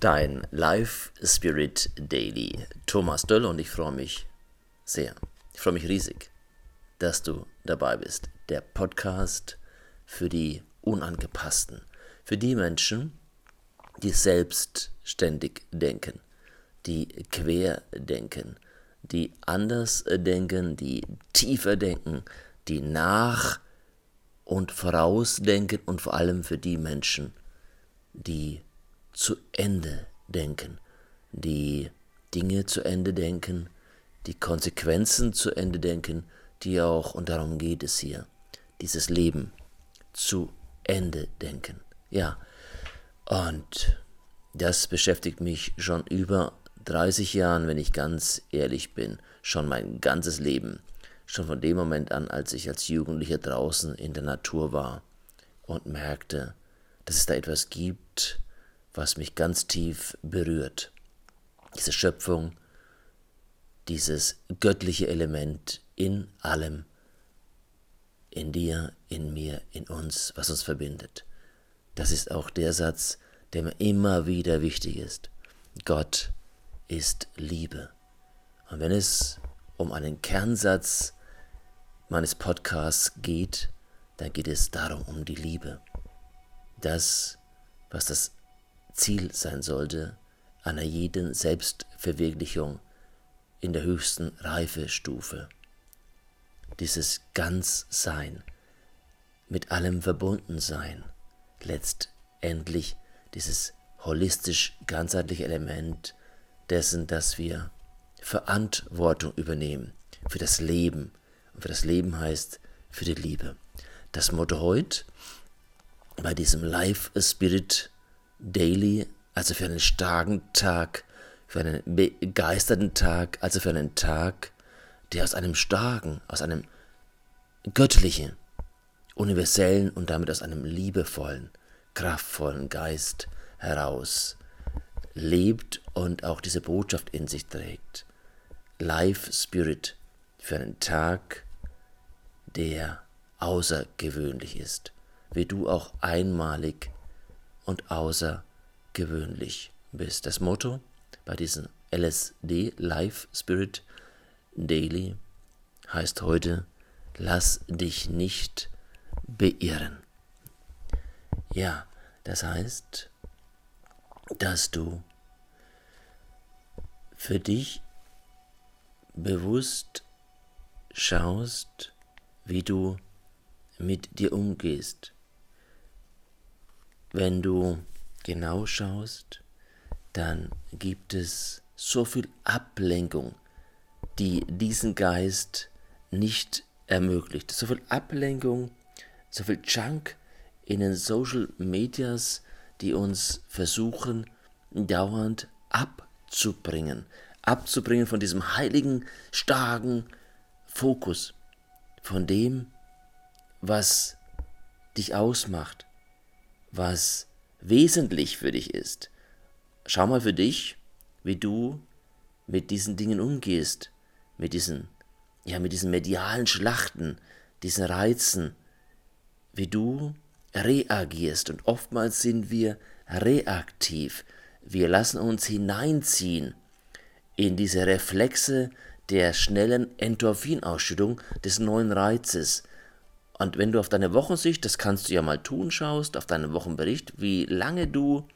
Dein Life Spirit Daily. Thomas Döll und ich freue mich sehr. Ich freue mich riesig, dass du dabei bist. Der Podcast für die Unangepassten. Für die Menschen, die selbstständig denken, die quer denken, die anders denken, die tiefer denken, die nach und vorausdenken und vor allem für die Menschen, die zu Ende denken, die Dinge zu Ende denken, die Konsequenzen zu Ende denken, die auch, und darum geht es hier, dieses Leben zu Ende denken. Ja, und das beschäftigt mich schon über 30 Jahren, wenn ich ganz ehrlich bin, schon mein ganzes Leben, schon von dem Moment an, als ich als Jugendlicher draußen in der Natur war und merkte, dass es da etwas gibt, was mich ganz tief berührt. Diese Schöpfung, dieses göttliche Element in allem, in dir, in mir, in uns, was uns verbindet. Das ist auch der Satz, der mir immer wieder wichtig ist. Gott ist Liebe. Und wenn es um einen Kernsatz meines Podcasts geht, dann geht es darum um die Liebe. Das, was das Ziel sein sollte einer jeden Selbstverwirklichung in der höchsten Reifestufe. Dieses Ganzsein, mit allem verbunden sein, letztendlich dieses holistisch ganzheitliche Element dessen, dass wir Verantwortung übernehmen für das Leben. Und für das Leben heißt für die Liebe. Das Motto heute bei diesem Life Spirit Daily, also für einen starken Tag, für einen begeisterten Tag, also für einen Tag, der aus einem starken, aus einem göttlichen, universellen und damit aus einem liebevollen, kraftvollen Geist heraus lebt und auch diese Botschaft in sich trägt. Life Spirit für einen Tag, der außergewöhnlich ist, wie du auch einmalig und außergewöhnlich bist. Das Motto bei diesem LSD Life Spirit Daily heißt heute, lass dich nicht beirren. Ja, das heißt, dass du für dich bewusst schaust, wie du mit dir umgehst, wenn du genau schaust, dann gibt es so viel Ablenkung, die diesen Geist nicht ermöglicht. So viel Ablenkung, so viel Junk in den Social Medias, die uns versuchen, dauernd abzubringen. Abzubringen von diesem heiligen, starken Fokus, von dem, was dich ausmacht, was wesentlich für dich ist. Schau mal für dich, wie du mit diesen Dingen umgehst, mit diesen, ja, mit diesen medialen Schlachten, diesen Reizen, wie du reagierst. Und oftmals sind wir reaktiv. Wir lassen uns hineinziehen in diese Reflexe der schnellen Endorphinausschüttung des neuen Reizes. Und wenn du auf deine Wochensicht, das kannst du ja mal tun, schaust, auf deinen Wochenbericht, wie lange du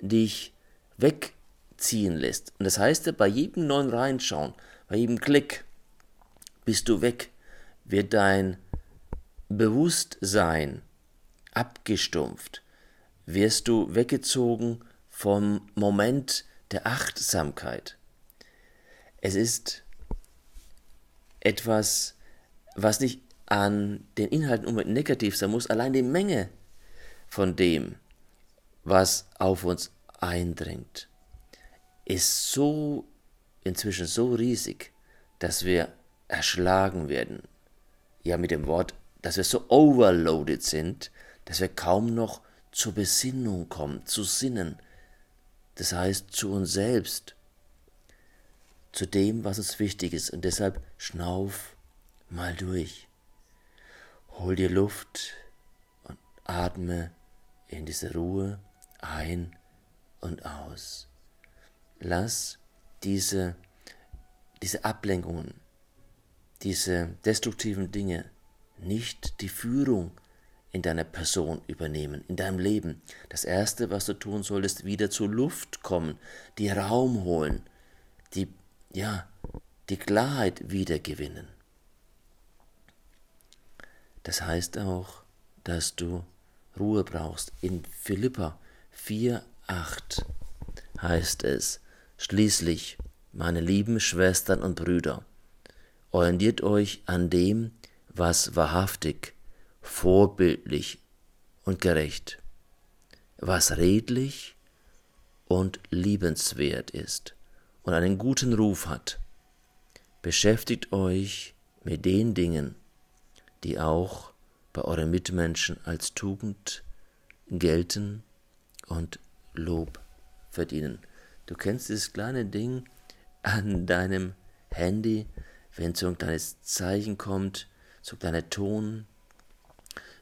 dich wegziehen lässt. Und das heißt, bei jedem neuen Reinschauen, bei jedem Klick, bist du weg, wird dein Bewusstsein abgestumpft, wirst du weggezogen vom Moment der Achtsamkeit. Es ist etwas, was nicht an den Inhalten unbedingt negativ sein muss, allein die Menge von dem, was auf uns eindringt, ist so inzwischen so riesig, dass wir erschlagen werden. Ja, mit dem Wort, dass wir so overloaded sind, dass wir kaum noch zur Besinnung kommen, zu sinnen. Das heißt, zu uns selbst, zu dem, was uns wichtig ist. Und deshalb schnauf mal durch. Hol dir Luft und atme in diese Ruhe ein und aus. Lass diese, diese Ablenkungen, diese destruktiven Dinge nicht die Führung in deiner Person übernehmen, in deinem Leben. Das Erste, was du tun solltest, wieder zur Luft kommen, die Raum holen, die, ja, die Klarheit wiedergewinnen. Das heißt auch, dass du Ruhe brauchst. In Philippa 4, 8 heißt es, schließlich, meine lieben Schwestern und Brüder, orientiert euch an dem, was wahrhaftig, vorbildlich und gerecht, was redlich und liebenswert ist und einen guten Ruf hat. Beschäftigt euch mit den Dingen, die auch bei euren Mitmenschen als Tugend gelten und Lob verdienen. Du kennst dieses kleine Ding an deinem Handy, wenn so ein kleines Zeichen kommt, so ein kleiner Ton,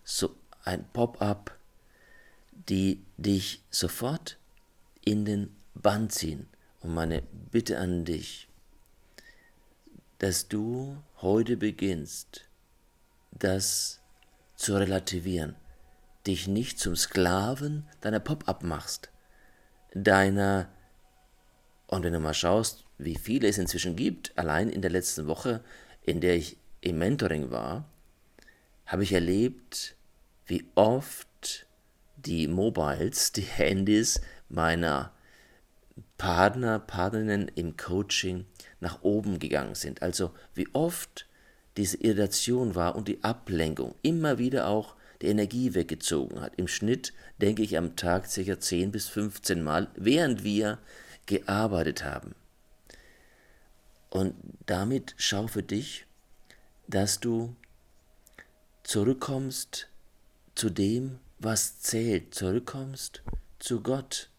so ein Pop-up, die dich sofort in den Bann ziehen. Und meine Bitte an dich, dass du heute beginnst, das zu relativieren, dich nicht zum Sklaven deiner Pop-up machst, deiner, und wenn du mal schaust, wie viele es inzwischen gibt, allein in der letzten Woche, in der ich im Mentoring war, habe ich erlebt, wie oft die Mobiles, die Handys meiner Partner, Partnerinnen im Coaching nach oben gegangen sind. Also wie oft diese Irritation war und die Ablenkung immer wieder auch die Energie weggezogen hat. Im Schnitt denke ich am Tag ca. 10 bis 15 Mal, während wir gearbeitet haben. Und damit schau für dich, dass du zurückkommst zu dem, was zählt, zurückkommst zu Gott.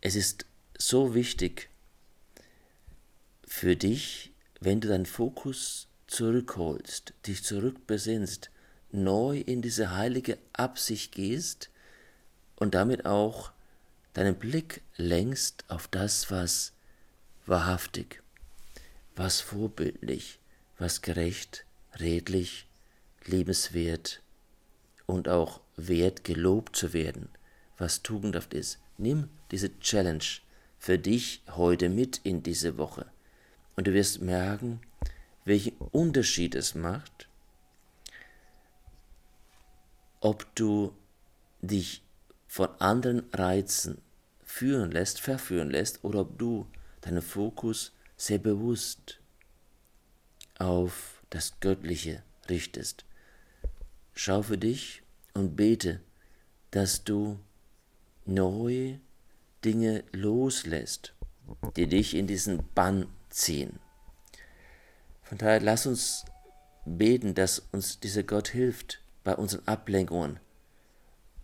Es ist so wichtig für dich, wenn du deinen Fokus zurückholst, dich zurückbesinnst, neu in diese heilige Absicht gehst und damit auch deinen Blick lenkst auf das, was wahrhaftig, was vorbildlich, was gerecht, redlich, liebenswert und auch wert gelobt zu werden, was tugendhaft ist. Nimm diese Challenge für dich heute mit in diese Woche und du wirst merken, welchen Unterschied es macht, ob du dich von anderen Reizen führen lässt, verführen lässt, oder ob du deinen Fokus sehr bewusst auf das Göttliche richtest. Schau für dich und bete, dass du neue Dinge loslässt, die dich in diesen Bann ziehen. Von daher lass uns beten, dass uns dieser Gott hilft bei unseren Ablenkungen,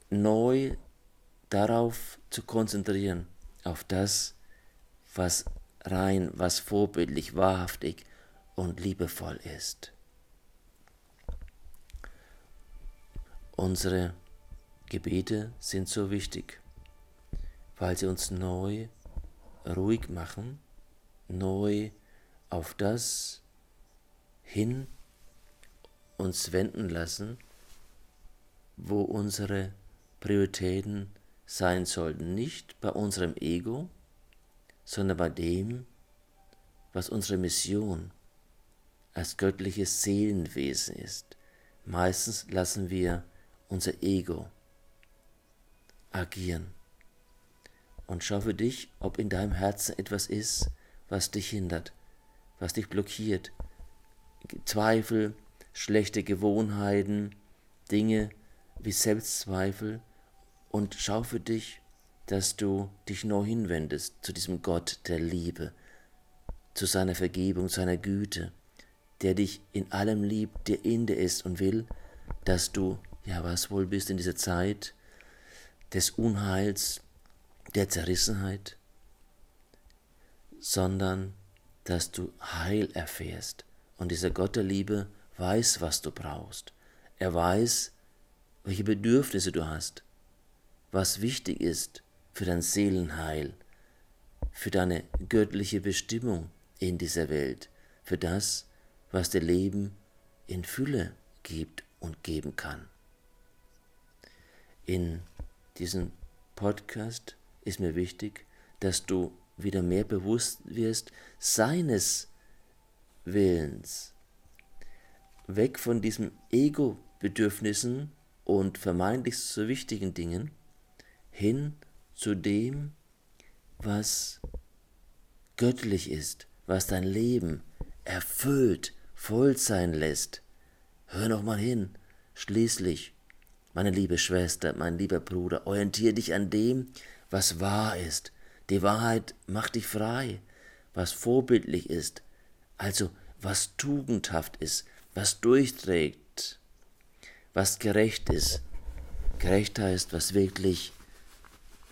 neu darauf zu konzentrieren, auf das, was rein, was vorbildlich, wahrhaftig und liebevoll ist. Unsere Gebete sind so wichtig, weil sie uns neu ruhig machen, neu auf das hin uns wenden lassen, wo unsere Prioritäten sein sollten. Nicht bei unserem Ego, sondern bei dem, was unsere Mission als göttliches Seelenwesen ist. Meistens lassen wir unser Ego agieren. Und schau für dich, ob in deinem Herzen etwas ist, was dich hindert, was dich blockiert. Zweifel, schlechte Gewohnheiten, Dinge wie Selbstzweifel. Und schau für dich, dass du dich neu hinwendest zu diesem Gott der Liebe, zu seiner Vergebung, seiner Güte, der dich in allem liebt, der dir ist und will, dass du, ja was wohl bist in dieser Zeit des Unheils, der Zerrissenheit, sondern dass du Heil erfährst. Und dieser Gott der Liebe weiß, was du brauchst. Er weiß, welche Bedürfnisse du hast. was wichtig ist für dein Seelenheil, für deine göttliche Bestimmung in dieser Welt, für das, was dir Leben in Fülle gibt und geben kann. In diesem Podcast ist mir wichtig, dass du wieder mehr bewusst wirst seines Willens. Weg von diesen Ego-Bedürfnissen und vermeintlich so wichtigen Dingen hin zu dem, was göttlich ist, was dein Leben erfüllt, voll sein lässt. Hör noch mal hin. Schließlich, meine liebe Schwester, mein lieber Bruder, orientiere dich an dem, was wahr ist. Die Wahrheit macht dich frei, was vorbildlich ist, also was tugendhaft ist, was durchträgt, was gerecht ist. Gerecht heißt, was wirklich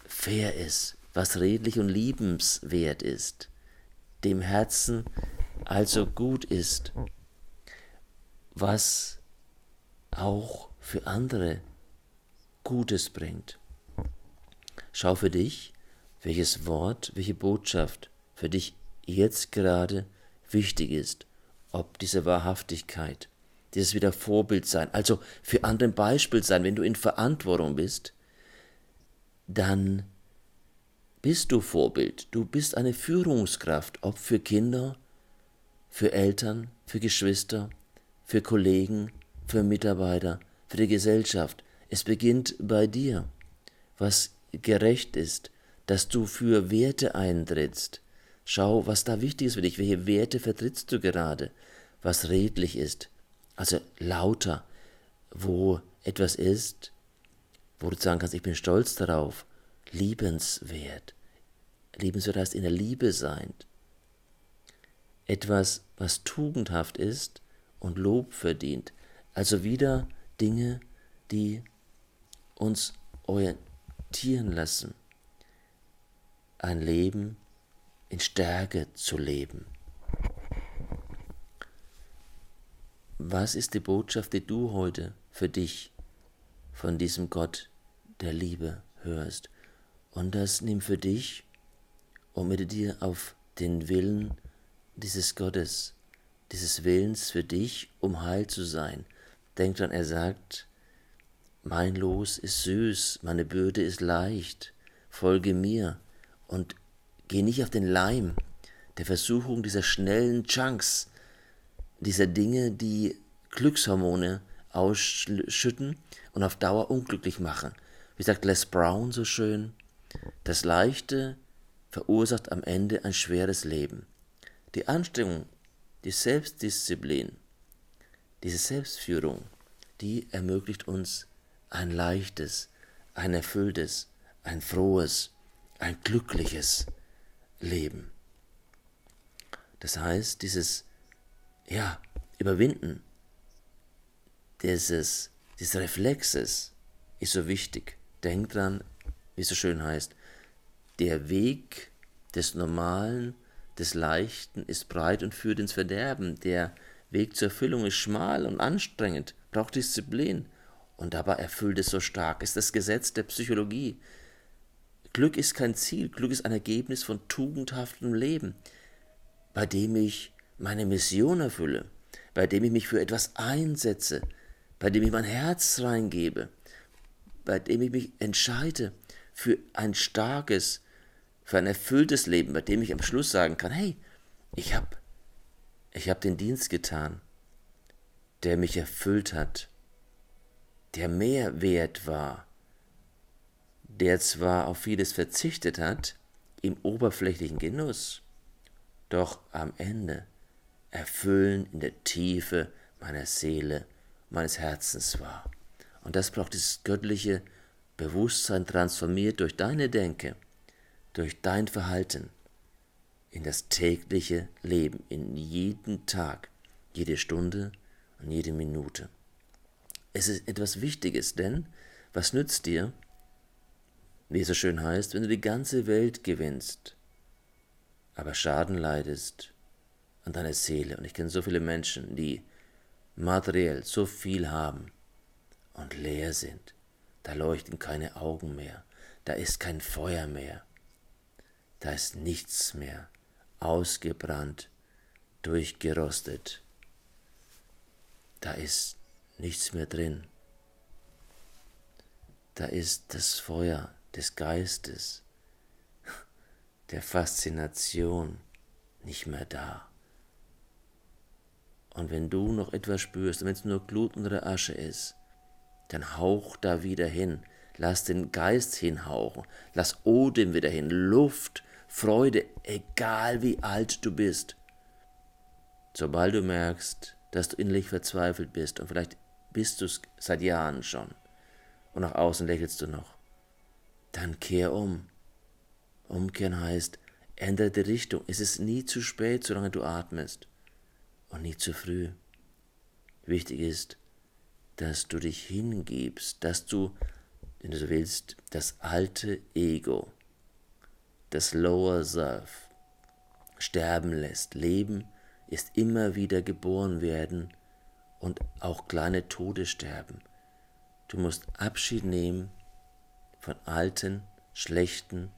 fair ist, was redlich und liebenswert ist, dem Herzen also gut ist, was auch für andere Gutes bringt. Schau für dich, welches Wort, welche Botschaft für dich jetzt gerade wichtig ist, ob diese Wahrhaftigkeit, dieses wieder Vorbild sein, also für andere Beispiel sein, wenn du in Verantwortung bist, dann bist du Vorbild, du bist eine Führungskraft, ob für Kinder, für Eltern, für Geschwister, für Kollegen, für Mitarbeiter, für die Gesellschaft. Es beginnt bei dir, was gerecht ist, dass du für Werte eintrittst. Schau, was da wichtig ist für dich, welche Werte vertrittst du gerade, was redlich ist, also lauter, wo etwas ist, wo du sagen kannst, ich bin stolz darauf, liebenswert. Liebenswert heißt in der Liebe sein. Etwas, was tugendhaft ist und Lob verdient. Also wieder Dinge, die uns orientieren lassen, ein Leben in Stärke zu leben. Was ist die Botschaft, die du heute für dich von diesem Gott der Liebe hörst? Und das nimm für dich und mit dir auf den Willen dieses Gottes, dieses Willens für dich, um heil zu sein. Denk dran, er sagt, mein Los ist süß, meine Bürde ist leicht, folge mir und geh nicht auf den Leim der Versuchung dieser schnellen Chunks, dieser Dinge, die Glückshormone ausschütten und auf Dauer unglücklich machen. Wie sagt Les Brown so schön, das Leichte verursacht am Ende ein schweres Leben. Die Anstrengung, die Selbstdisziplin, diese Selbstführung, die ermöglicht uns ein leichtes, ein erfülltes, ein frohes, ein glückliches Leben. Das heißt, dieses ja, Überwinden dieses, dieses Reflexes ist so wichtig. Denk dran, wie es so schön heißt, der Weg des Normalen, des Leichten ist breit und führt ins Verderben. Der Weg zur Erfüllung ist schmal und anstrengend, braucht Disziplin. Und dabei erfüllt es so stark. Ist das Gesetz der Psychologie. Glück ist kein Ziel, Glück ist ein Ergebnis von tugendhaftem Leben, bei dem ich meine Mission erfülle, bei dem ich mich für etwas einsetze, bei dem ich mein Herz reingebe, bei dem ich mich entscheide für ein starkes, für ein erfülltes Leben, bei dem ich am Schluss sagen kann, hey, ich habe ich hab den Dienst getan, der mich erfüllt hat, der mehr wert war, der zwar auf vieles verzichtet hat, im oberflächlichen Genuss, doch am Ende erfüllen in der Tiefe meiner Seele, meines Herzens war. Und das braucht dieses göttliche Bewusstsein transformiert durch deine Denke, durch dein Verhalten in das tägliche Leben, in jeden Tag, jede Stunde und jede Minute. Es ist etwas Wichtiges, denn was nützt dir, wie es so schön heißt, wenn du die ganze Welt gewinnst, aber Schaden leidest an deiner Seele? Und ich kenne so viele Menschen, die materiell so viel haben und leer sind. Da leuchten keine Augen mehr. da ist kein Feuer mehr, da ist nichts mehr, ausgebrannt, durchgerostet, da ist nichts mehr drin. Da ist das Feuer des Geistes, der Faszination nicht mehr da. Und wenn du noch etwas spürst, wenn es nur Glut unter Asche ist, dann hauch da wieder hin. Lass den Geist hinhauchen. Lass Odem wieder hin. Luft, Freude, egal wie alt du bist. Sobald du merkst, dass du innerlich verzweifelt bist und vielleicht bist du es seit Jahren schon und nach außen lächelst du noch, dann kehr um. Umkehren heißt, ändere die Richtung. Es ist nie zu spät, solange du atmest und nie zu früh. Wichtig ist, dass du dich hingibst, dass du, wenn du so willst, das alte Ego, das Lower Self, sterben lässt. Leben ist immer wieder geboren werden und auch kleine Tode sterben. Du musst Abschied nehmen von alten, schlechten,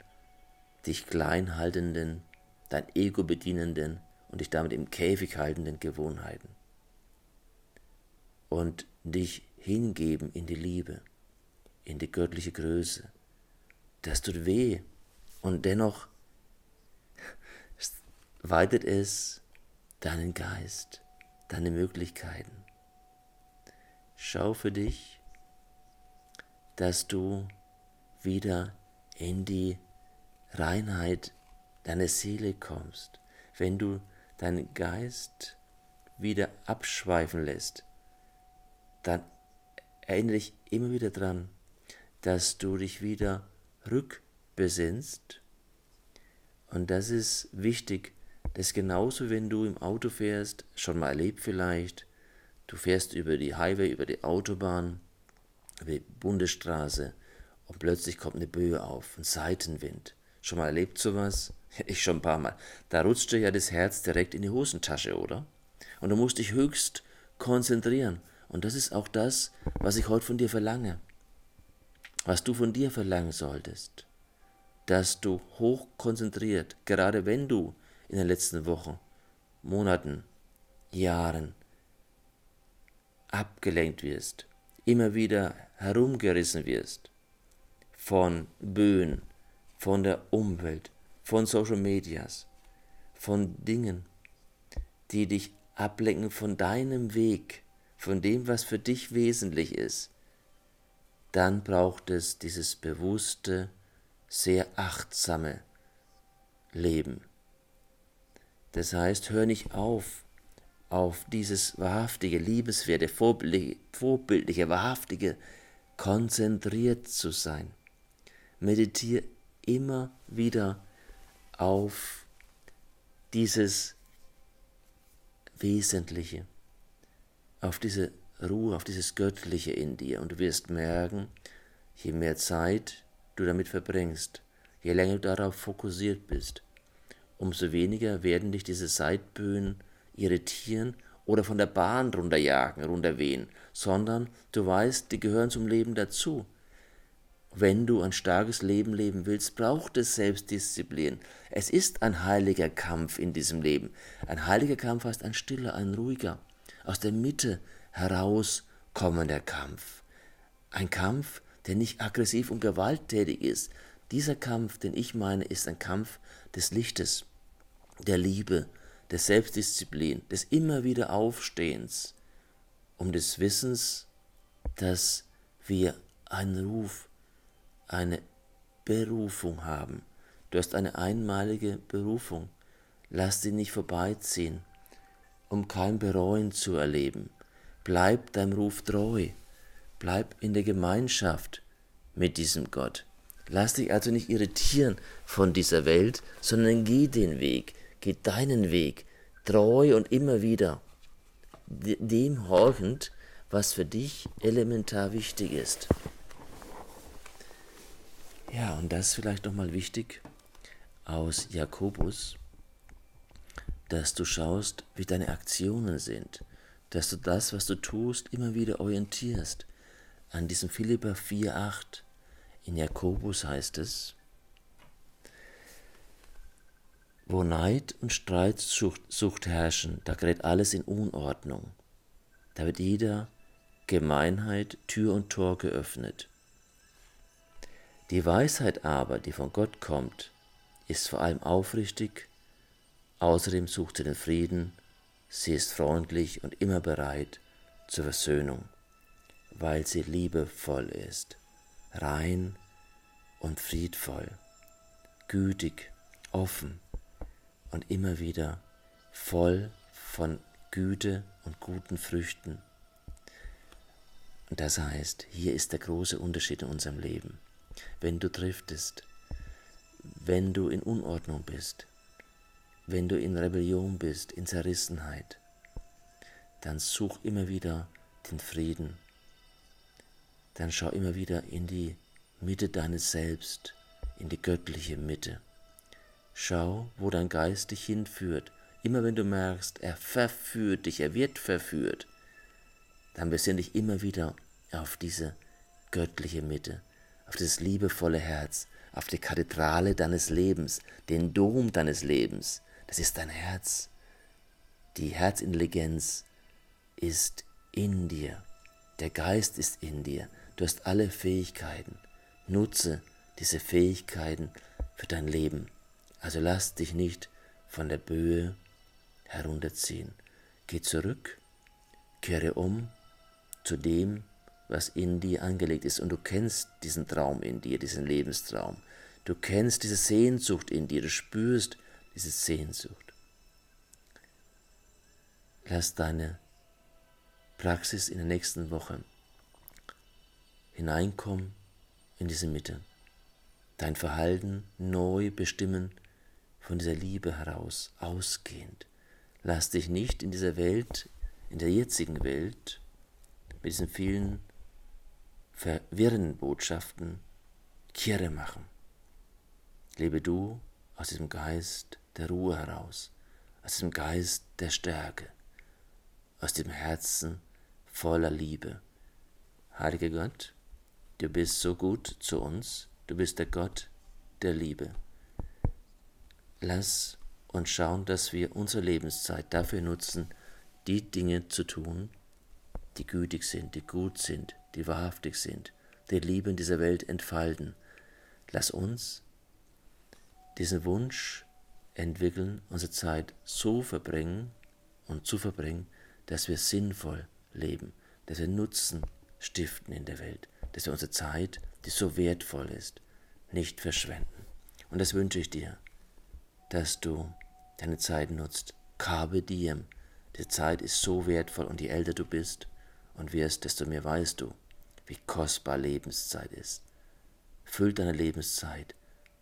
dich klein haltenden, dein Ego bedienenden und dich damit im Käfig haltenden Gewohnheiten. Und dich hingeben in die Liebe, in die göttliche Größe. Das tut weh und dennoch weitet es deinen Geist, deine Möglichkeiten. Schau für dich, dass du wieder in die Reinheit deiner Seele kommst, wenn du deinen Geist wieder abschweifen lässt, dann erinnere dich immer wieder daran, dass du dich wieder rückbesinnst. Und das ist wichtig, das genauso, wenn du im Auto fährst, schon mal erlebt vielleicht, du fährst über die Highway, über die Autobahn, über die Bundesstraße und plötzlich kommt eine Böe auf, ein Seitenwind. Schon mal erlebt sowas? Ich schon ein paar Mal. Da rutscht dir ja das Herz direkt in die Hosentasche, oder? Und du musst dich höchst konzentrieren. Und das ist auch das, was ich heute von dir verlange. Was du von dir verlangen solltest. Dass du hoch konzentriert, gerade wenn du in den letzten Wochen, Monaten, Jahren abgelenkt wirst, immer wieder herumgerissen wirst von Böen, von der Umwelt, von Social Medias, von Dingen, die dich ablenken von deinem Weg, von dem, was für dich wesentlich ist, dann braucht es dieses bewusste, sehr achtsame Leben. Das heißt, hör nicht auf, auf dieses wahrhaftige, vorbildliche, vorbildliche, wahrhaftige, konzentriert zu sein. Meditiere immer wieder auf dieses Wesentliche, auf diese Ruhe, auf dieses Göttliche in dir. Und du wirst merken, je mehr Zeit du damit verbringst, je länger du darauf fokussiert bist, umso weniger werden dich diese Seitböen irritieren oder von der Bahn runterjagen, runterwehen, sondern du weißt, die gehören zum Leben dazu. Wenn du ein starkes Leben leben willst, braucht es Selbstdisziplin. Es ist ein heiliger Kampf in diesem Leben. Ein heiliger Kampf heißt ein stiller, ein ruhiger, aus der Mitte herauskommender Kampf. Ein Kampf, der nicht aggressiv und gewalttätig ist. Dieser Kampf, den ich meine, ist ein Kampf des Lichtes der Liebe, der Selbstdisziplin, des immer wieder Aufstehens, um des Wissens, dass wir einen Ruf, eine Berufung haben. Du hast eine einmalige Berufung. Lass sie nicht vorbeiziehen, um kein Bereuen zu erleben. Bleib deinem Ruf treu. Bleib in der Gemeinschaft mit diesem Gott. Lass dich also nicht irritieren von dieser Welt, sondern geh den Weg, Geh deinen Weg, treu und immer wieder, dem horchend, was für dich elementar wichtig ist. Ja, und das ist vielleicht nochmal wichtig aus Jakobus, dass du schaust, wie deine Aktionen sind, dass du das, was du tust, immer wieder orientierst an diesem Philippa 4,8. In Jakobus heißt es, wo Neid und Streitsucht herrschen, da gerät alles in Unordnung. Da wird jeder Gemeinheit Tür und Tor geöffnet. Die Weisheit aber, die von Gott kommt, ist vor allem aufrichtig, außerdem sucht sie den Frieden, sie ist freundlich und immer bereit zur Versöhnung, weil sie liebevoll ist, rein und friedvoll, gütig, offen und immer wieder voll von Güte und guten Früchten. Und das heißt, hier ist der große Unterschied in unserem Leben. Wenn du driftest, wenn du in Unordnung bist, wenn du in Rebellion bist, in Zerrissenheit, dann such immer wieder den Frieden. Dann schau immer wieder in die Mitte deines Selbst, in die göttliche Mitte. Schau, wo dein Geist dich hinführt. Immer wenn du merkst, er verführt dich, er wird verführt, dann besinn dich immer wieder auf diese göttliche Mitte, auf dieses liebevolle Herz, auf die Kathedrale deines Lebens, den Dom deines Lebens. Das ist dein Herz. Die Herzintelligenz ist in dir. Der Geist ist in dir. Du hast alle Fähigkeiten. Nutze diese Fähigkeiten für dein Leben. Also lass dich nicht von der Böe herunterziehen. Geh zurück, kehre um zu dem, was in dir angelegt ist. Und du kennst diesen Traum in dir, diesen Lebenstraum. Du kennst diese Sehnsucht in dir, du spürst diese Sehnsucht. Lass deine Praxis in der nächsten Woche hineinkommen in diese Mitte. Dein Verhalten neu bestimmen von dieser Liebe heraus, ausgehend. Lass dich nicht in dieser Welt, in der jetzigen Welt, mit diesen vielen verwirrenden Botschaften Kirre machen. Lebe du aus diesem Geist der Ruhe heraus, aus diesem Geist der Stärke, aus dem Herzen voller Liebe. Heiliger Gott, du bist so gut zu uns, du bist der Gott der Liebe. Lass uns schauen, dass wir unsere Lebenszeit dafür nutzen, die Dinge zu tun, die gütig sind, die gut sind, die wahrhaftig sind, die Liebe in dieser Welt entfalten. Lass uns diesen Wunsch entwickeln, unsere Zeit so verbringen und zu verbringen, dass wir sinnvoll leben, dass wir Nutzen stiften in der Welt, dass wir unsere Zeit, die so wertvoll ist, nicht verschwenden. Und das wünsche ich dir dass du deine Zeit nutzt. Carpe diem. Die Zeit ist so wertvoll und je älter du bist und wirst, desto mehr weißt du, wie kostbar Lebenszeit ist. Füll deine Lebenszeit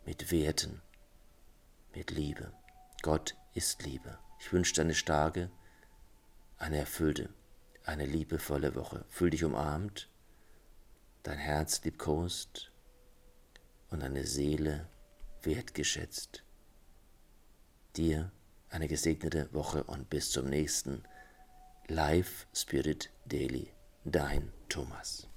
mit Werten, mit Liebe. Gott ist Liebe. Ich wünsche dir eine starke, eine erfüllte, eine liebevolle Woche. Fühl dich umarmt, dein Herz liebkost und deine Seele wertgeschätzt dir eine gesegnete Woche und bis zum nächsten Live Spirit Daily. Dein Thomas.